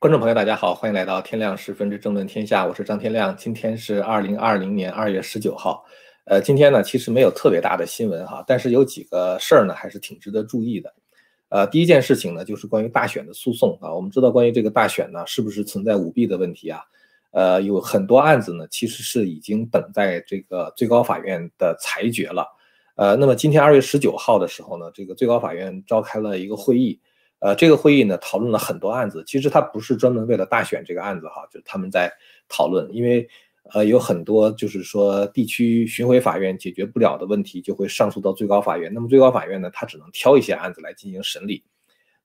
观众朋友，大家好，欢迎来到天亮十分之政论天下，我是张天亮。今天是二零二零年二月十九号，呃，今天呢其实没有特别大的新闻哈，但是有几个事儿呢还是挺值得注意的。呃，第一件事情呢就是关于大选的诉讼啊，我们知道关于这个大选呢是不是存在舞弊的问题啊？呃，有很多案子呢其实是已经等在这个最高法院的裁决了。呃，那么今天二月十九号的时候呢，这个最高法院召开了一个会议。呃，这个会议呢讨论了很多案子，其实它不是专门为了大选这个案子哈，就是他们在讨论，因为呃有很多就是说地区巡回法院解决不了的问题，就会上诉到最高法院。那么最高法院呢，它只能挑一些案子来进行审理。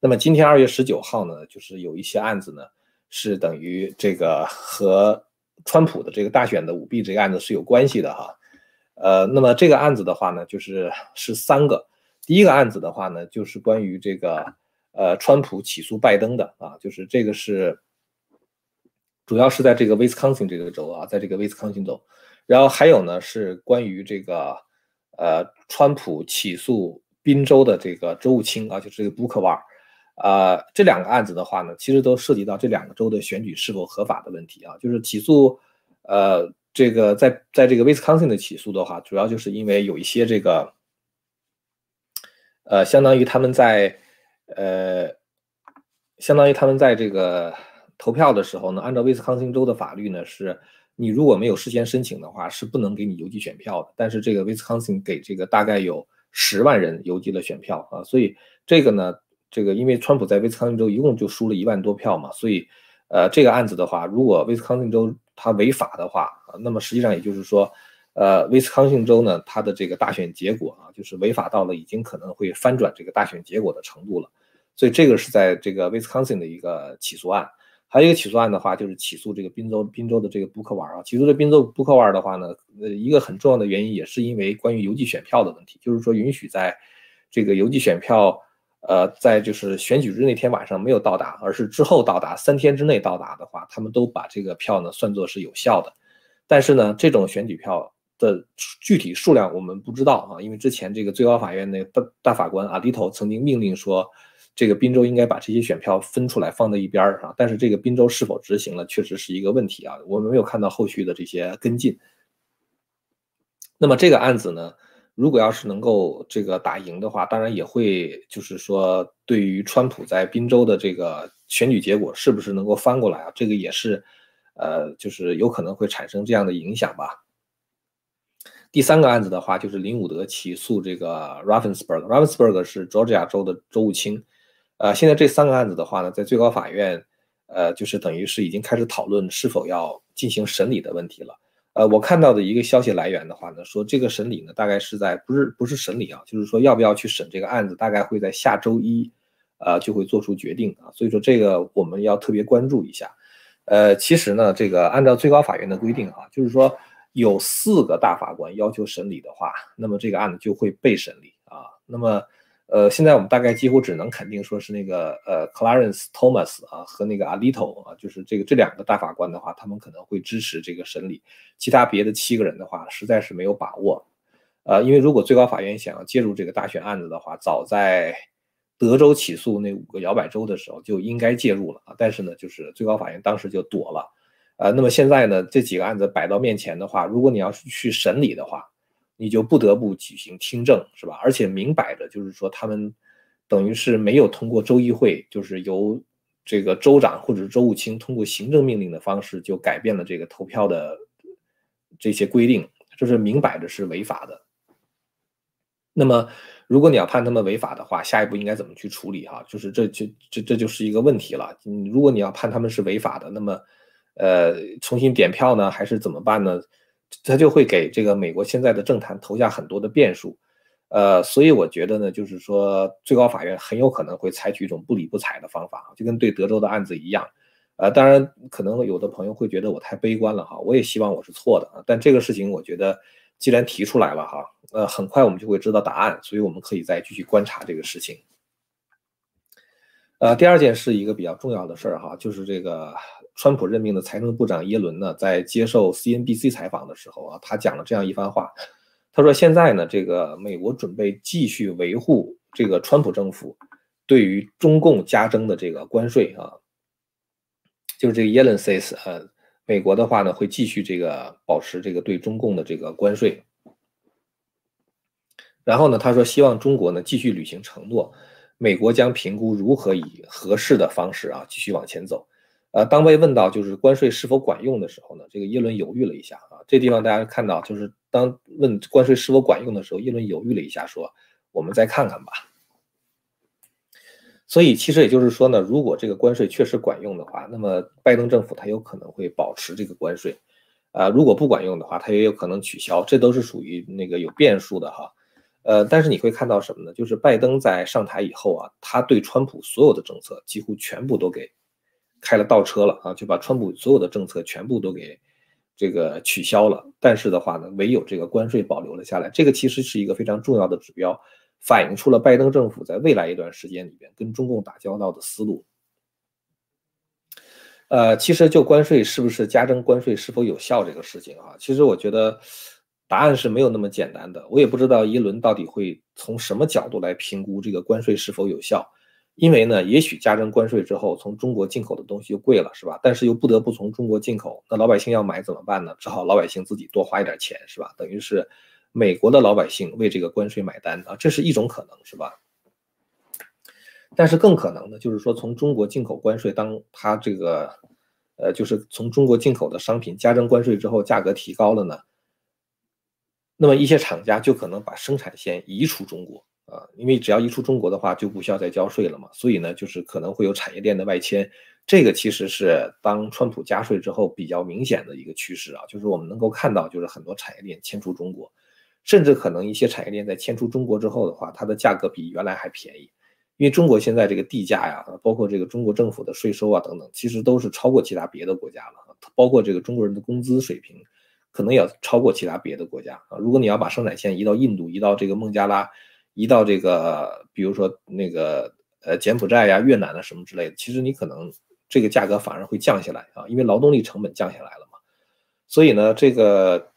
那么今天二月十九号呢，就是有一些案子呢是等于这个和川普的这个大选的舞弊这个案子是有关系的哈。呃，那么这个案子的话呢，就是是三个。第一个案子的话呢，就是关于这个。呃，川普起诉拜登的啊，就是这个是主要是在这个威斯康星这个州啊，在这个威斯康星州，然后还有呢是关于这个呃，川普起诉宾州的这个州务卿啊，就是这个布克瓦尔，啊，这两个案子的话呢，其实都涉及到这两个州的选举是否合法的问题啊，就是起诉呃，这个在在这个威斯康星的起诉的话，主要就是因为有一些这个呃，相当于他们在呃，相当于他们在这个投票的时候呢，按照威斯康星州的法律呢，是你如果没有事先申请的话，是不能给你邮寄选票的。但是这个威斯康星给这个大概有十万人邮寄了选票啊，所以这个呢，这个因为川普在威斯康星州一共就输了一万多票嘛，所以呃，这个案子的话，如果威斯康星州他违法的话那么实际上也就是说，呃，威斯康星州呢，它的这个大选结果啊，就是违法到了已经可能会翻转这个大选结果的程度了。所以这个是在这个威斯康星的一个起诉案，还有一个起诉案的话，就是起诉这个宾州宾州的这个布克瓦尔啊。起诉这宾州布克瓦尔的话呢，呃，一个很重要的原因也是因为关于邮寄选票的问题，就是说允许在这个邮寄选票，呃，在就是选举日那天晚上没有到达，而是之后到达三天之内到达的话，他们都把这个票呢算作是有效的。但是呢，这种选举票的具体数量我们不知道啊，因为之前这个最高法院那个大大法官阿迪头曾经命令说。这个宾州应该把这些选票分出来放在一边儿啊，但是这个宾州是否执行了，确实是一个问题啊。我们没有看到后续的这些跟进。那么这个案子呢，如果要是能够这个打赢的话，当然也会就是说，对于川普在宾州的这个选举结果是不是能够翻过来啊，这个也是，呃，就是有可能会产生这样的影响吧。第三个案子的话，就是林伍德起诉这个 Ravensburg，Ravensburg 是 Georgia 州的州务卿。呃，现在这三个案子的话呢，在最高法院，呃，就是等于是已经开始讨论是否要进行审理的问题了。呃，我看到的一个消息来源的话呢，说这个审理呢，大概是在不是不是审理啊，就是说要不要去审这个案子，大概会在下周一，呃，就会做出决定啊。所以说这个我们要特别关注一下。呃，其实呢，这个按照最高法院的规定啊，就是说有四个大法官要求审理的话，那么这个案子就会被审理啊。那么。呃，现在我们大概几乎只能肯定说是那个呃，Clarence Thomas 啊和那个 Alito 啊，就是这个这两个大法官的话，他们可能会支持这个审理。其他别的七个人的话，实在是没有把握。呃，因为如果最高法院想要介入这个大选案子的话，早在德州起诉那五个摇摆州的时候就应该介入了啊。但是呢，就是最高法院当时就躲了。呃，那么现在呢，这几个案子摆到面前的话，如果你要是去审理的话，你就不得不举行听证，是吧？而且明摆着就是说，他们等于是没有通过州议会，就是由这个州长或者是州务卿通过行政命令的方式就改变了这个投票的这些规定，就是明摆着是违法的。那么，如果你要判他们违法的话，下一步应该怎么去处理？哈，就是这就这这就是一个问题了。嗯，如果你要判他们是违法的，那么呃，重新点票呢，还是怎么办呢？他就会给这个美国现在的政坛投下很多的变数，呃，所以我觉得呢，就是说最高法院很有可能会采取一种不理不睬的方法，就跟对德州的案子一样，呃，当然可能有的朋友会觉得我太悲观了哈，我也希望我是错的啊，但这个事情我觉得既然提出来了哈，呃，很快我们就会知道答案，所以我们可以再继续观察这个事情。呃，第二件是一个比较重要的事儿哈，就是这个。川普任命的财政部长耶伦呢，在接受 CNBC 采访的时候啊，他讲了这样一番话。他说：“现在呢，这个美国准备继续维护这个川普政府对于中共加征的这个关税啊。就是这个 Yellen says，呃，美国的话呢会继续这个保持这个对中共的这个关税。然后呢，他说希望中国呢继续履行承诺，美国将评估如何以合适的方式啊继续往前走。呃，当被问到就是关税是否管用的时候呢，这个耶伦犹豫了一下啊。这地方大家看到，就是当问关税是否管用的时候，耶伦犹豫了一下，说我们再看看吧。所以其实也就是说呢，如果这个关税确实管用的话，那么拜登政府他有可能会保持这个关税，啊，如果不管用的话，他也有可能取消，这都是属于那个有变数的哈。呃，但是你会看到什么呢？就是拜登在上台以后啊，他对川普所有的政策几乎全部都给开了倒车了啊，就把川普所有的政策全部都给这个取消了。但是的话呢，唯有这个关税保留了下来，这个其实是一个非常重要的指标，反映出了拜登政府在未来一段时间里边跟中共打交道的思路。呃，其实就关税是不是加征关税是否有效这个事情啊，其实我觉得。答案是没有那么简单的，我也不知道耶伦到底会从什么角度来评估这个关税是否有效，因为呢，也许加征关税之后，从中国进口的东西就贵了，是吧？但是又不得不从中国进口，那老百姓要买怎么办呢？只好老百姓自己多花一点钱，是吧？等于是美国的老百姓为这个关税买单啊，这是一种可能，是吧？但是更可能的就是说，从中国进口关税，当它这个，呃，就是从中国进口的商品加征关税之后，价格提高了呢？那么一些厂家就可能把生产线移出中国啊，因为只要一出中国的话，就不需要再交税了嘛。所以呢，就是可能会有产业链的外迁，这个其实是当川普加税之后比较明显的一个趋势啊，就是我们能够看到，就是很多产业链迁出中国，甚至可能一些产业链在迁出中国之后的话，它的价格比原来还便宜，因为中国现在这个地价呀，包括这个中国政府的税收啊等等，其实都是超过其他别的国家了，包括这个中国人的工资水平。可能要超过其他别的国家啊！如果你要把生产线移到印度、移到这个孟加拉、一到这个，比如说那个呃柬埔寨呀、越南啊什么之类的，其实你可能这个价格反而会降下来啊，因为劳动力成本降下来了嘛。所以呢，这个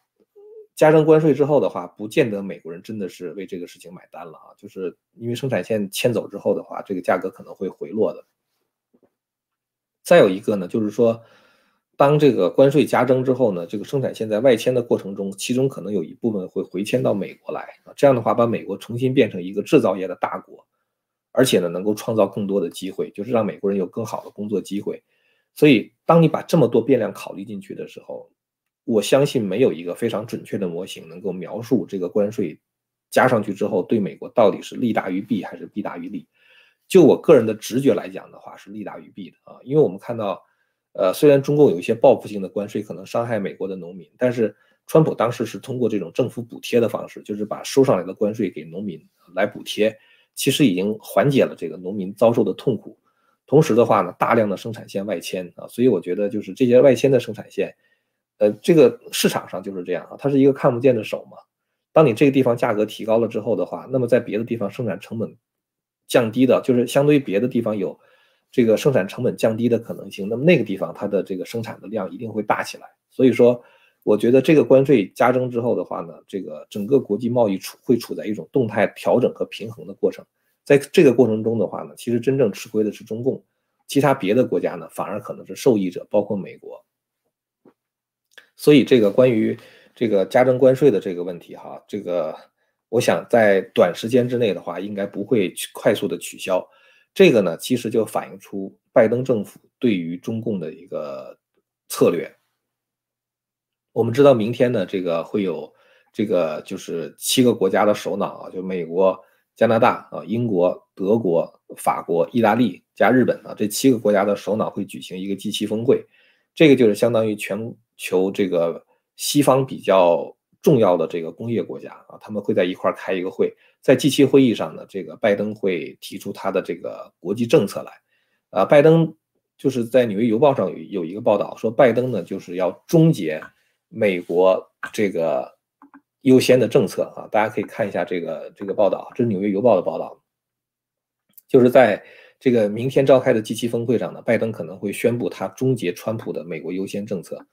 加征关税之后的话，不见得美国人真的是为这个事情买单了啊，就是因为生产线迁走之后的话，这个价格可能会回落的。再有一个呢，就是说。当这个关税加征之后呢，这个生产线在外迁的过程中，其中可能有一部分会回迁到美国来啊，这样的话把美国重新变成一个制造业的大国，而且呢能够创造更多的机会，就是让美国人有更好的工作机会。所以，当你把这么多变量考虑进去的时候，我相信没有一个非常准确的模型能够描述这个关税加上去之后对美国到底是利大于弊还是弊大于利。就我个人的直觉来讲的话，是利大于弊的啊，因为我们看到。呃，虽然中共有一些报复性的关税可能伤害美国的农民，但是川普当时是通过这种政府补贴的方式，就是把收上来的关税给农民来补贴，其实已经缓解了这个农民遭受的痛苦。同时的话呢，大量的生产线外迁啊，所以我觉得就是这些外迁的生产线，呃，这个市场上就是这样啊，它是一个看不见的手嘛。当你这个地方价格提高了之后的话，那么在别的地方生产成本降低的，就是相对于别的地方有。这个生产成本降低的可能性，那么那个地方它的这个生产的量一定会大起来。所以说，我觉得这个关税加征之后的话呢，这个整个国际贸易处会处在一种动态调整和平衡的过程。在这个过程中的话呢，其实真正吃亏的是中共，其他别的国家呢反而可能是受益者，包括美国。所以这个关于这个加征关税的这个问题哈，这个我想在短时间之内的话，应该不会快速的取消。这个呢，其实就反映出拜登政府对于中共的一个策略。我们知道，明天呢，这个会有这个就是七个国家的首脑啊，就美国、加拿大啊、英国、德国、法国、意大利加日本啊，这七个国家的首脑会举行一个 G7 峰会。这个就是相当于全球这个西方比较重要的这个工业国家啊，他们会在一块儿开一个会。在 G7 会议上呢，这个拜登会提出他的这个国际政策来，啊，拜登就是在《纽约邮报》上有有一个报道说，拜登呢就是要终结美国这个优先的政策啊，大家可以看一下这个这个报道，这是《纽约邮报》的报道，就是在这个明天召开的 G7 峰会上呢，拜登可能会宣布他终结川普的美国优先政策，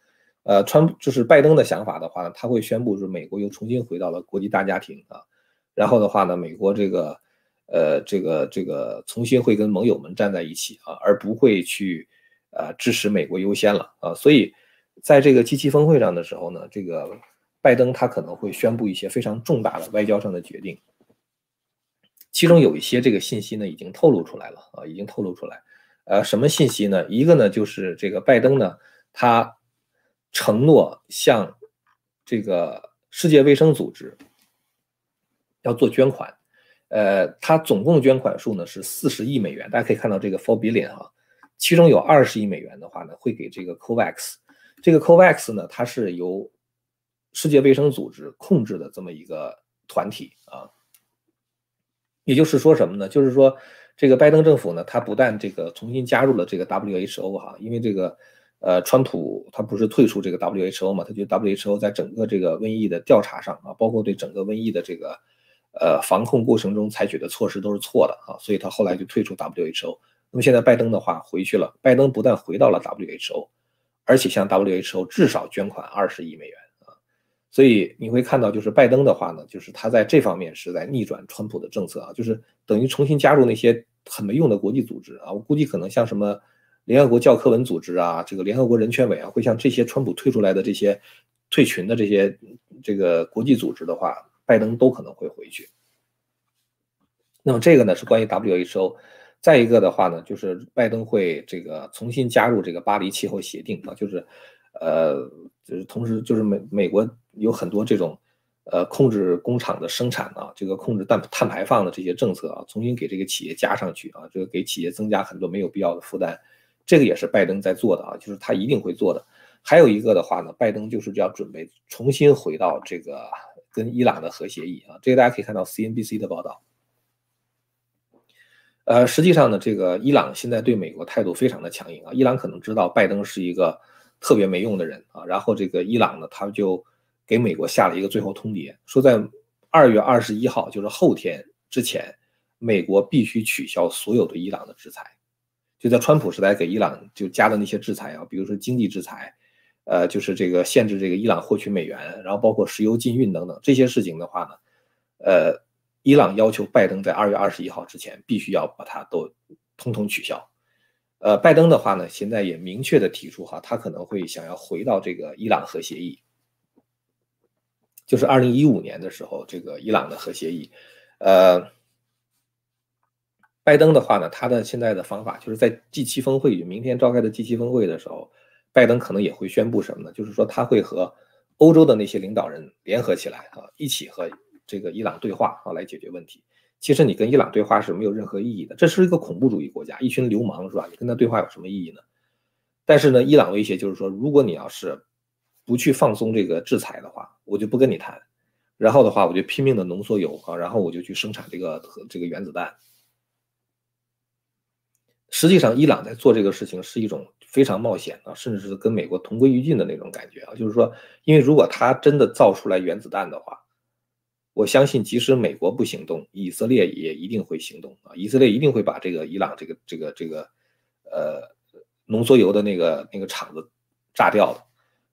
呃，川就是拜登的想法的话呢，他会宣布是美国又重新回到了国际大家庭啊。然后的话呢，美国这个，呃，这个这个重新会跟盟友们站在一起啊，而不会去，呃支持美国优先了啊。所以在这个 G7 峰会上的时候呢，这个拜登他可能会宣布一些非常重大的外交上的决定，其中有一些这个信息呢已经透露出来了啊，已经透露出来。呃，什么信息呢？一个呢就是这个拜登呢，他承诺向这个世界卫生组织要做捐款。呃，他总共捐款数呢是四十亿美元，大家可以看到这个 four billion 哈，其中有二十亿美元的话呢会给这个 COVAX，这个 COVAX 呢它是由世界卫生组织控制的这么一个团体啊，也就是说什么呢？就是说这个拜登政府呢，他不但这个重新加入了这个 WHO 哈，因为这个呃川普他不是退出这个 WHO 嘛，他觉得 WHO 在整个这个瘟疫的调查上啊，包括对整个瘟疫的这个。呃，防控过程中采取的措施都是错的啊，所以他后来就退出 WHO。那么现在拜登的话回去了，拜登不但回到了 WHO，而且向 WHO 至少捐款二十亿美元啊。所以你会看到，就是拜登的话呢，就是他在这方面是在逆转川普的政策啊，就是等于重新加入那些很没用的国际组织啊。我估计可能像什么联合国教科文组织啊，这个联合国人权委员会，像这些川普退出来的这些退群的这些这个国际组织的话。拜登都可能会回去。那么这个呢是关于 WHO。再一个的话呢，就是拜登会这个重新加入这个巴黎气候协定啊，就是呃，就是同时就是美美国有很多这种呃控制工厂的生产啊，这个控制碳碳排放的这些政策啊，重新给这个企业加上去啊，这个给企业增加很多没有必要的负担，这个也是拜登在做的啊，就是他一定会做的。还有一个的话呢，拜登就是要准备重新回到这个。跟伊朗的核协议啊，这个大家可以看到 CNBC 的报道。呃，实际上呢，这个伊朗现在对美国态度非常的强硬啊。伊朗可能知道拜登是一个特别没用的人啊，然后这个伊朗呢，他就给美国下了一个最后通牒，说在二月二十一号，就是后天之前，美国必须取消所有的伊朗的制裁。就在川普时代给伊朗就加的那些制裁啊，比如说经济制裁。呃，就是这个限制这个伊朗获取美元，然后包括石油禁运等等这些事情的话呢，呃，伊朗要求拜登在二月二十一号之前必须要把它都通通取消。呃，拜登的话呢，现在也明确的提出哈，他可能会想要回到这个伊朗核协议，就是二零一五年的时候这个伊朗的核协议。呃，拜登的话呢，他的现在的方法就是在 G 七峰会，明天召开的 G 七峰会的时候。拜登可能也会宣布什么呢？就是说他会和欧洲的那些领导人联合起来啊，一起和这个伊朗对话啊，来解决问题。其实你跟伊朗对话是没有任何意义的，这是一个恐怖主义国家，一群流氓是吧？你跟他对话有什么意义呢？但是呢，伊朗威胁就是说，如果你要是不去放松这个制裁的话，我就不跟你谈。然后的话，我就拼命的浓缩铀啊，然后我就去生产这个这个原子弹。实际上，伊朗在做这个事情是一种非常冒险啊，甚至是跟美国同归于尽的那种感觉啊。就是说，因为如果他真的造出来原子弹的话，我相信即使美国不行动，以色列也一定会行动啊。以色列一定会把这个伊朗这个这个这个呃浓缩铀的那个那个厂子炸掉的。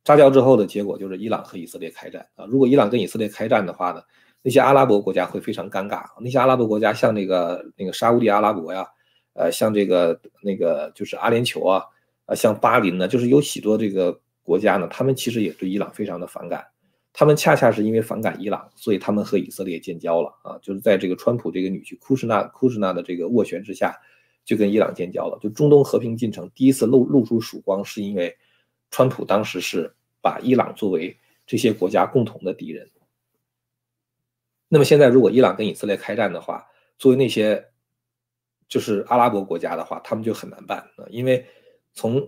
炸掉之后的结果就是伊朗和以色列开战啊。如果伊朗跟以色列开战的话呢，那些阿拉伯国家会非常尴尬。那些阿拉伯国家像那个那个沙乌地阿拉伯呀。呃，像这个那个就是阿联酋啊，啊，像巴林呢，就是有许多这个国家呢，他们其实也对伊朗非常的反感。他们恰恰是因为反感伊朗，所以他们和以色列建交了啊，就是在这个川普这个女婿库什纳库什纳的这个斡旋之下，就跟伊朗建交了。就中东和平进程第一次露露出曙光，是因为川普当时是把伊朗作为这些国家共同的敌人。那么现在如果伊朗跟以色列开战的话，作为那些。就是阿拉伯国家的话，他们就很难办啊，因为从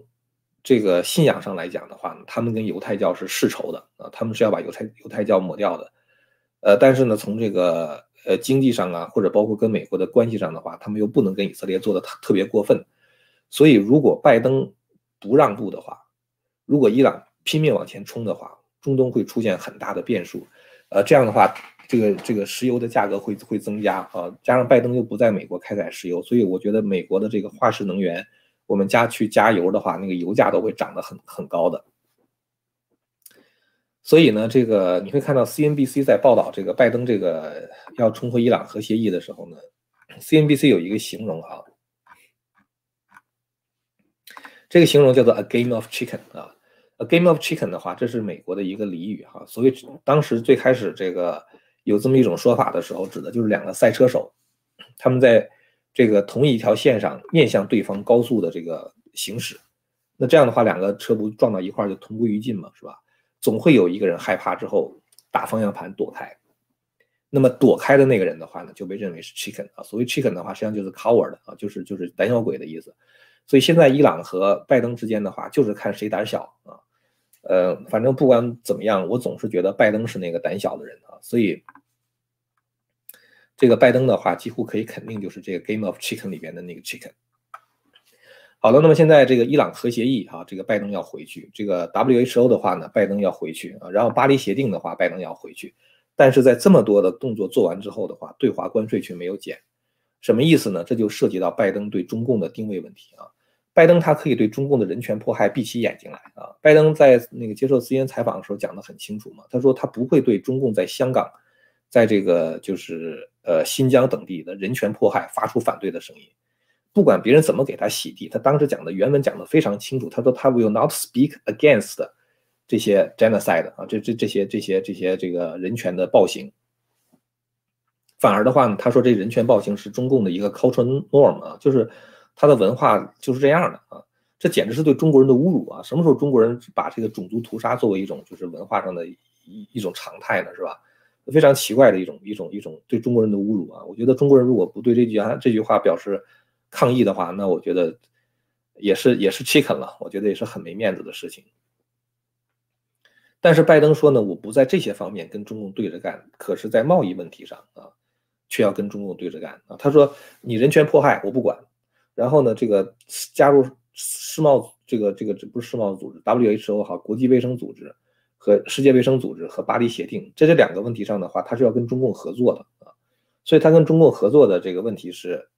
这个信仰上来讲的话呢，他们跟犹太教是世仇的啊，他们是要把犹太犹太教抹掉的。呃，但是呢，从这个呃经济上啊，或者包括跟美国的关系上的话，他们又不能跟以色列做的特特别过分。所以，如果拜登不让步的话，如果伊朗拼命往前冲的话，中东会出现很大的变数。呃，这样的话。这个这个石油的价格会会增加啊，加上拜登又不在美国开采石油，所以我觉得美国的这个化石能源，我们加去加油的话，那个油价都会涨得很很高的。所以呢，这个你会看到 CNBC 在报道这个拜登这个要重回伊朗核协议的时候呢，CNBC 有一个形容啊，这个形容叫做 a game of chicken 啊，a game of chicken 的话，这是美国的一个俚语哈。所谓当时最开始这个有这么一种说法的时候，指的就是两个赛车手，他们在这个同一条线上面向对方高速的这个行驶，那这样的话，两个车不撞到一块就同归于尽嘛，是吧？总会有一个人害怕之后打方向盘躲开。那么躲开的那个人的话呢，就被认为是 chicken 啊。所谓 chicken 的话，实际上就是 coward 啊，就是就是胆小鬼的意思。所以现在伊朗和拜登之间的话，就是看谁胆小啊。呃，反正不管怎么样，我总是觉得拜登是那个胆小的人啊。所以这个拜登的话，几乎可以肯定就是这个 game of chicken 里边的那个 chicken。好了，那么现在这个伊朗核协议啊，这个拜登要回去；这个 WHO 的话呢，拜登要回去啊。然后巴黎协定的话，拜登要回去。但是在这么多的动作做完之后的话，对华关税却没有减，什么意思呢？这就涉及到拜登对中共的定位问题啊。拜登他可以对中共的人权迫害闭起眼睛来啊。拜登在那个接受 CNN 采访的时候讲得很清楚嘛，他说他不会对中共在香港，在这个就是呃新疆等地的人权迫害发出反对的声音，不管别人怎么给他洗地，他当时讲的原文讲得非常清楚，他说他 will not speak against。这些 genocide 啊，这这这些这些这些这个人权的暴行，反而的话呢，他说这人权暴行是中共的一个 cultural norm 啊，就是他的文化就是这样的啊，这简直是对中国人的侮辱啊！什么时候中国人把这个种族屠杀作为一种就是文化上的一一种常态呢？是吧？非常奇怪的一种一种一种对中国人的侮辱啊！我觉得中国人如果不对这句啊这句话表示抗议的话，那我觉得也是也是 chicken 了，我觉得也是很没面子的事情。但是拜登说呢，我不在这些方面跟中共对着干，可是，在贸易问题上啊，却要跟中共对着干啊。他说，你人权迫害我不管，然后呢，这个加入世贸这个这个这不是世贸组织 WHO 哈，国际卫生组织和世界卫生组织和巴黎协定，这这两个问题上的话，他是要跟中共合作的啊。所以他跟中共合作的这个问题是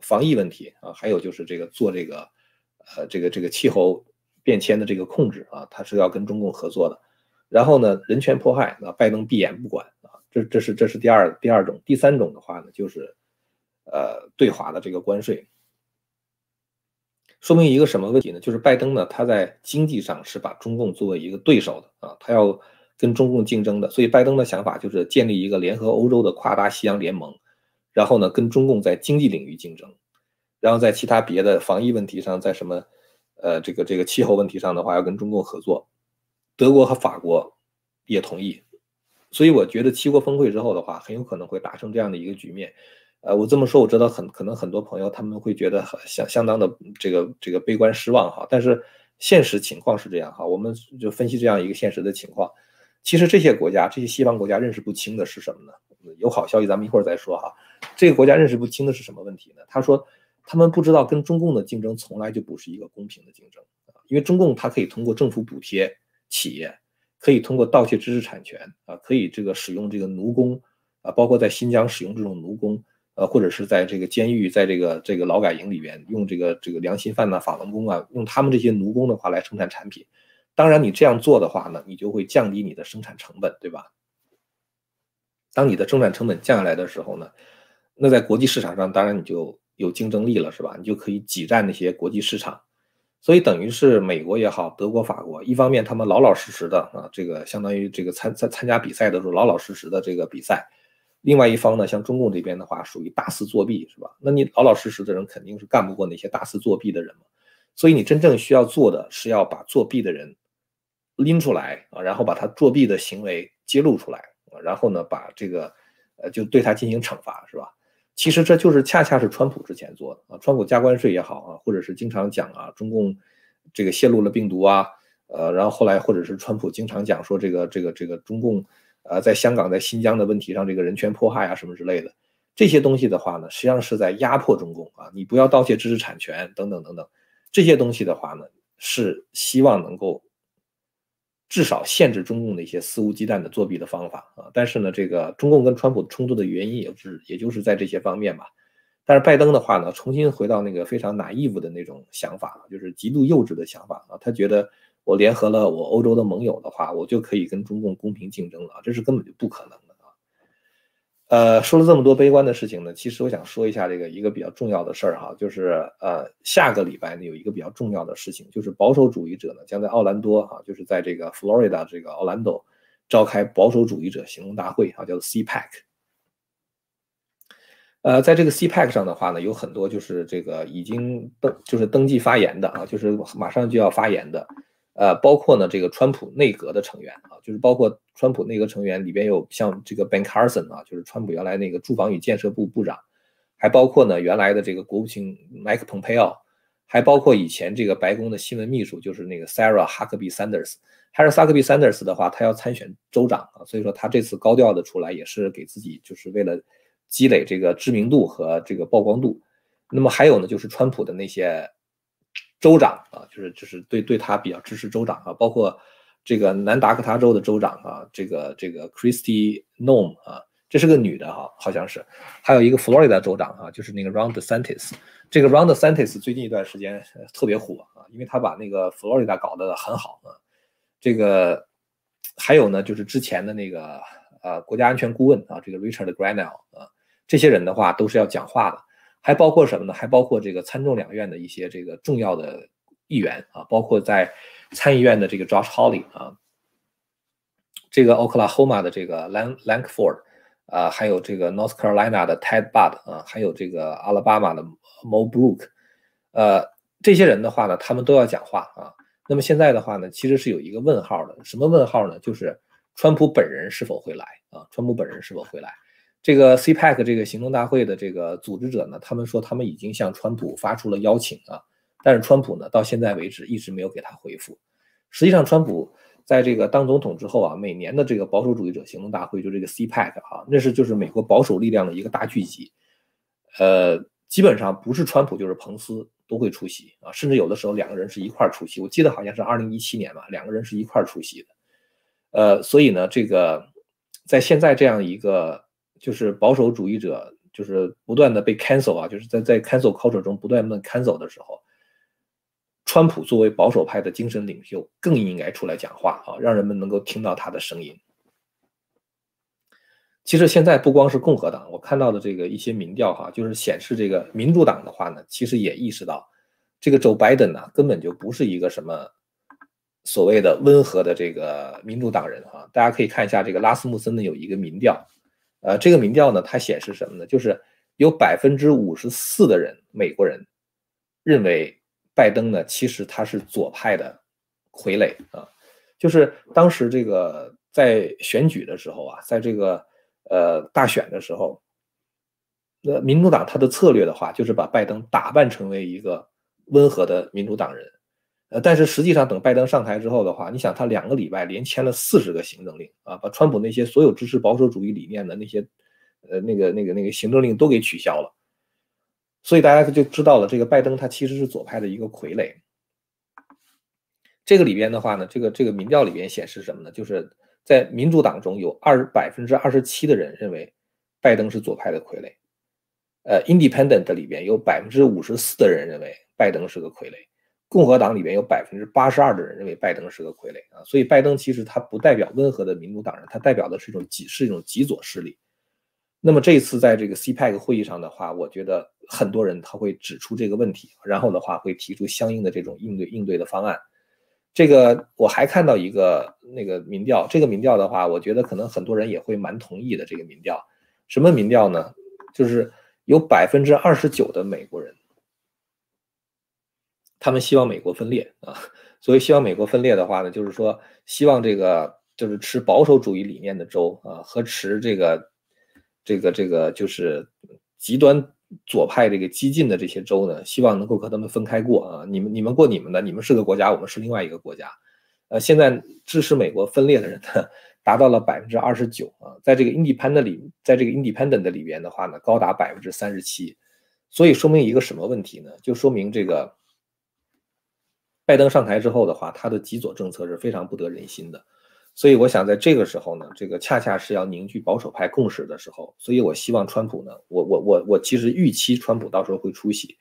防疫问题啊，还有就是这个做这个呃这个这个气候变迁的这个控制啊，他是要跟中共合作的。然后呢，人权迫害，那拜登闭眼不管啊，这这是这是第二第二种，第三种的话呢，就是呃对华的这个关税，说明一个什么问题呢？就是拜登呢，他在经济上是把中共作为一个对手的啊，他要跟中共竞争的，所以拜登的想法就是建立一个联合欧洲的跨大西洋联盟，然后呢跟中共在经济领域竞争，然后在其他别的防疫问题上，在什么呃这个这个气候问题上的话，要跟中共合作。德国和法国也同意，所以我觉得七国峰会之后的话，很有可能会达成这样的一个局面。呃，我这么说，我知道很可能很多朋友他们会觉得很相相当的这个这个悲观失望哈。但是现实情况是这样哈，我们就分析这样一个现实的情况。其实这些国家，这些西方国家认识不清的是什么呢？有好消息，咱们一会儿再说哈。这个国家认识不清的是什么问题呢？他说他们不知道跟中共的竞争从来就不是一个公平的竞争啊，因为中共它可以通过政府补贴。企业可以通过盗窃知识产权啊，可以这个使用这个奴工啊，包括在新疆使用这种奴工，呃，或者是在这个监狱，在这个这个劳改营里边用这个这个良心犯呐、法轮功啊，用他们这些奴工的话来生产产品。当然，你这样做的话呢，你就会降低你的生产成本，对吧？当你的生产成本降下来的时候呢，那在国际市场上，当然你就有竞争力了，是吧？你就可以挤占那些国际市场。所以等于是美国也好，德国、法国，一方面他们老老实实的啊，这个相当于这个参参参加比赛的时候老老实实的这个比赛；另外一方呢，像中共这边的话，属于大肆作弊，是吧？那你老老实实的人肯定是干不过那些大肆作弊的人嘛。所以你真正需要做的是要把作弊的人拎出来啊，然后把他作弊的行为揭露出来啊，然后呢，把这个呃就对他进行惩罚，是吧？其实这就是恰恰是川普之前做的啊，川普加关税也好啊，或者是经常讲啊，中共这个泄露了病毒啊，呃，然后后来或者是川普经常讲说这个这个这个中共呃在香港在新疆的问题上这个人权迫害啊什么之类的这些东西的话呢，实际上是在压迫中共啊，你不要盗窃知识产权等等等等这些东西的话呢，是希望能够。至少限制中共的一些肆无忌惮的作弊的方法啊，但是呢，这个中共跟川普冲突的原因也是，也就是在这些方面吧。但是拜登的话呢，重新回到那个非常 naive 的那种想法，就是极度幼稚的想法啊。他觉得我联合了我欧洲的盟友的话，我就可以跟中共公平竞争了，这是根本就不可能的啊。呃，说了这么多悲观的事情呢，其实我想说一下这个一个比较重要的事儿哈，就是呃，下个礼拜呢有一个比较重要的事情，就是保守主义者呢将在奥兰多哈，就是在这个 Florida 这个奥兰多召开保守主义者行动大会啊，叫做 CPAC。呃，在这个 CPAC 上的话呢，有很多就是这个已经登就是登记发言的啊，就是马上就要发言的。呃，包括呢，这个川普内阁的成员啊，就是包括川普内阁成员里边有像这个 Ben Carson 啊，就是川普原来那个住房与建设部部长，还包括呢原来的这个国务卿 Mike Pompeo，还包括以前这个白宫的新闻秘书，就是那个 Sarah Huckabee Sanders。Sarah Huckabee Sanders 的话，他要参选州长啊，所以说他这次高调的出来，也是给自己就是为了积累这个知名度和这个曝光度。那么还有呢，就是川普的那些。州长啊，就是就是对对他比较支持州长啊，包括这个南达科他州的州长啊，这个这个 Christy Nome 啊，这是个女的哈，好像是，还有一个 Florida 州长啊，就是那个 Ron DeSantis，这个 Ron DeSantis 最近一段时间特别火啊，因为他把那个 Florida 搞得很好啊，这个还有呢，就是之前的那个呃国家安全顾问啊，这个 Richard Grenell 啊，这些人的话都是要讲话的。还包括什么呢？还包括这个参众两院的一些这个重要的议员啊，包括在参议院的这个 Josh Hawley 啊，这个 Oklahoma 的这个 Lan Lankford，啊，还有这个 North Carolina 的 Ted Budd 啊，还有这个 Alabama 的 Mo Brooke，呃，这些人的话呢，他们都要讲话啊。那么现在的话呢，其实是有一个问号的，什么问号呢？就是川普本人是否会来啊？川普本人是否会来？这个 CPAC 这个行动大会的这个组织者呢，他们说他们已经向川普发出了邀请啊，但是川普呢到现在为止一直没有给他回复。实际上，川普在这个当总统之后啊，每年的这个保守主义者行动大会就这个 CPAC 啊，那是就是美国保守力量的一个大聚集，呃，基本上不是川普就是彭斯都会出席啊，甚至有的时候两个人是一块出席。我记得好像是二零一七年吧，两个人是一块出席的。呃，所以呢，这个在现在这样一个。就是保守主义者，就是不断的被 cancel 啊，就是在在 cancel culture 中不断的 cancel 的时候，川普作为保守派的精神领袖，更应该出来讲话啊，让人们能够听到他的声音。其实现在不光是共和党，我看到的这个一些民调哈，就是显示这个民主党的话呢，其实也意识到，这个 Joe Biden 呢，根本就不是一个什么所谓的温和的这个民主党人哈。大家可以看一下这个拉斯穆森的有一个民调。呃，这个民调呢，它显示什么呢？就是有百分之五十四的人，美国人认为拜登呢，其实他是左派的傀儡啊。就是当时这个在选举的时候啊，在这个呃大选的时候，那民主党他的策略的话，就是把拜登打扮成为一个温和的民主党人。呃，但是实际上，等拜登上台之后的话，你想他两个礼拜连签了四十个行政令啊，把川普那些所有支持保守主义理念的那些，呃，那个那个那个行政令都给取消了，所以大家就知道了，这个拜登他其实是左派的一个傀儡。这个里边的话呢，这个这个民调里边显示什么呢？就是在民主党中有二百分之二十七的人认为拜登是左派的傀儡，呃，Independent 里边有百分之五十四的人认为拜登是个傀儡。共和党里面有百分之八十二的人认为拜登是个傀儡啊，所以拜登其实他不代表温和的民主党人，他代表的是一种极是一种极左势力。那么这一次在这个 CPEC 会议上的话，我觉得很多人他会指出这个问题，然后的话会提出相应的这种应对应对的方案。这个我还看到一个那个民调，这个民调的话，我觉得可能很多人也会蛮同意的。这个民调什么民调呢？就是有百分之二十九的美国人。他们希望美国分裂啊，所以希望美国分裂的话呢，就是说希望这个就是持保守主义理念的州啊和持这个这个这个就是极端左派这个激进的这些州呢，希望能够和他们分开过啊。你们你们过你们的，你们是个国家，我们是另外一个国家。呃，现在支持美国分裂的人呢，达到了百分之二十九啊，在这个 Independent 里，在这个 Independent 里边的话呢，高达百分之三十七。所以说明一个什么问题呢？就说明这个。拜登上台之后的话，他的极左政策是非常不得人心的，所以我想在这个时候呢，这个恰恰是要凝聚保守派共识的时候，所以我希望川普呢，我我我我其实预期川普到时候会出席，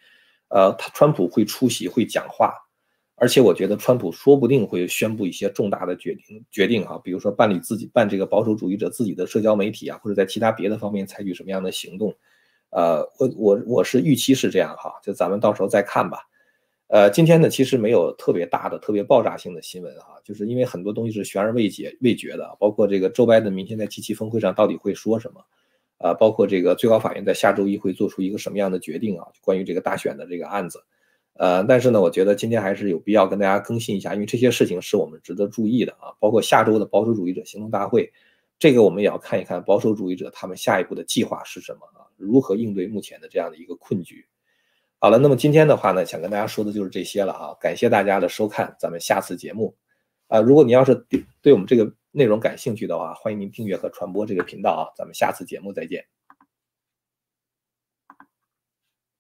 呃，他川普会出席会讲话，而且我觉得川普说不定会宣布一些重大的决定决定哈，比如说办理自己办这个保守主义者自己的社交媒体啊，或者在其他别的方面采取什么样的行动。呃，我我我是预期是这样哈，就咱们到时候再看吧。呃，今天呢其实没有特别大的、特别爆炸性的新闻哈，就是因为很多东西是悬而未解、未决的，包括这个周拜登明天在 G7 峰会上到底会说什么，啊，包括这个最高法院在下周一会做出一个什么样的决定啊，关于这个大选的这个案子。呃，但是呢，我觉得今天还是有必要跟大家更新一下，因为这些事情是我们值得注意的啊，包括下周的保守主义者行动大会，这个我们也要看一看保守主义者他们下一步的计划是什么啊。如何应对目前的这样的一个困局？好了，那么今天的话呢，想跟大家说的就是这些了啊！感谢大家的收看，咱们下次节目啊，如果你要是对对我们这个内容感兴趣的话，欢迎您订阅和传播这个频道啊！咱们下次节目再见。